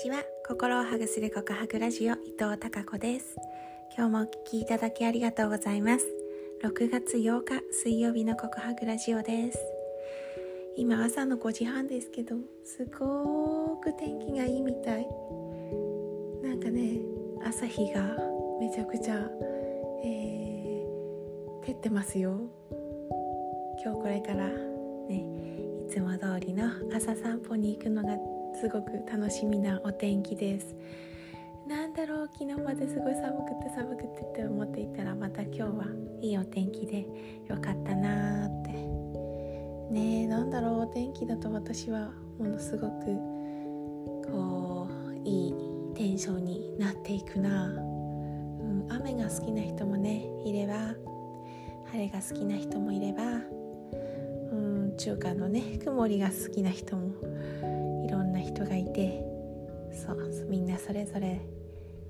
ちは。心をハグする告白ラジオ伊藤孝子です。今日もお聞きいただきありがとうございます。6月8日水曜日の告白ラジオです。今朝の5時半ですけどすごく天気がいいみたい。なんかね朝日がめちゃくちゃ、えー、照ってますよ。今日これからねいつも通りの朝散歩に行くのがすごく楽しみなお天気です。なんだろう昨日まですごい寒くて寒くてって思っていたらまた今日はいいお天気でよかったなーって。ねえなんだろうお天気だと私はものすごくこういいテンションになっていくな、うん、雨が好きな人もねいれば。晴れが好きな人もいれば、うん、中華のね曇りが好きな人も。な人がいてそうみんなそれぞれ、え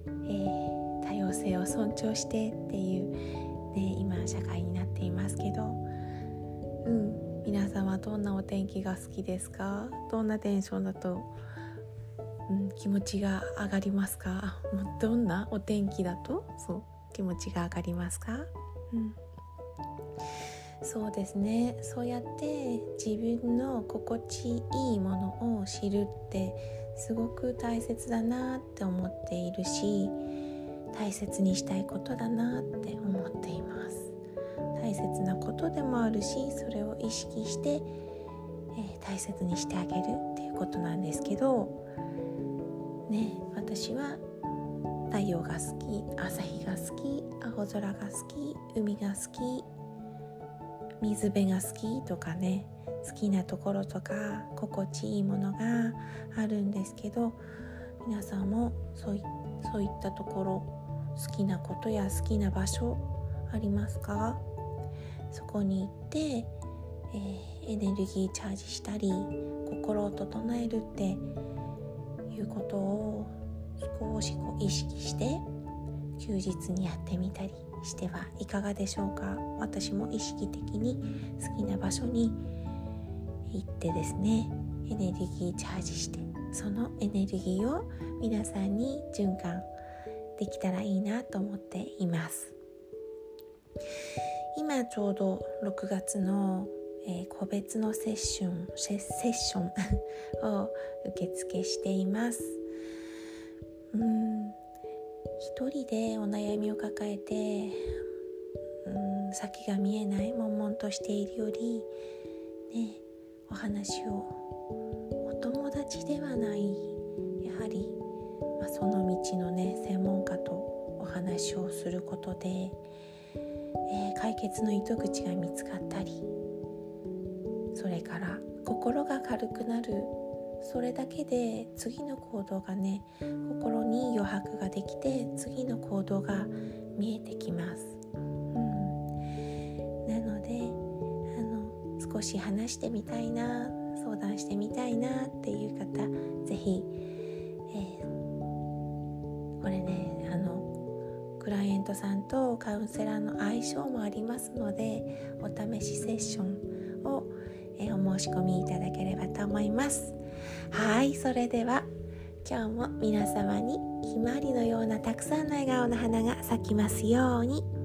ー、多様性を尊重してっていう、ね、今社会になっていますけどうん皆さんはどんなお天気が好きですか？どんなテンションだと、うん、気持ちが上がりますか？どんなお天気だとそう気持ちが上がりますか、うん。そうですね。そうやって自分の心地いいものを知るってすごく大切だなって思っているし大切にしたいことだなって思っています。大切なことでもあるしそれを意識して、えー、大切にしてあげるっていうことなんですけどね私は太陽が好き朝日が好き青空が好き海が好き水辺が好きとかね好きなところとか心地いいものがあるんですけど皆さんもそういそういったところ好きなことや好きな場所ありますか？そこに行って、えー、エネルギーチャージしたり心を整えるっていうことを少しこう意識して休日にやってみたりしてはいかがでしょうか？私も意識的に好きな場所に行ってですねエネルギーチャージしてそのエネルギーを皆さんに循環できたらいいなと思っています。今ちょうど6月の、えー、個別のセッションセッション を受付しています。うん。一人でお悩みを抱えてうん先が見えない悶々としているよりねお話をお友達ではないやはり、まあ、その道のね専門家とお話をすることで、えー、解決の糸口が見つかったりそれから心が軽くなるそれだけで次の行動がね心に余白ができて次の行動が見えてきます、うん、なのであの少し話してみたいな相談してみたいなっていう方是非、えー、これねあのクライアントさんとカウンセラーの相性もありますのでお試しセッション、し込みいただければと思いますはいそれでは今日も皆様にひまわりのようなたくさんの笑顔の花が咲きますように。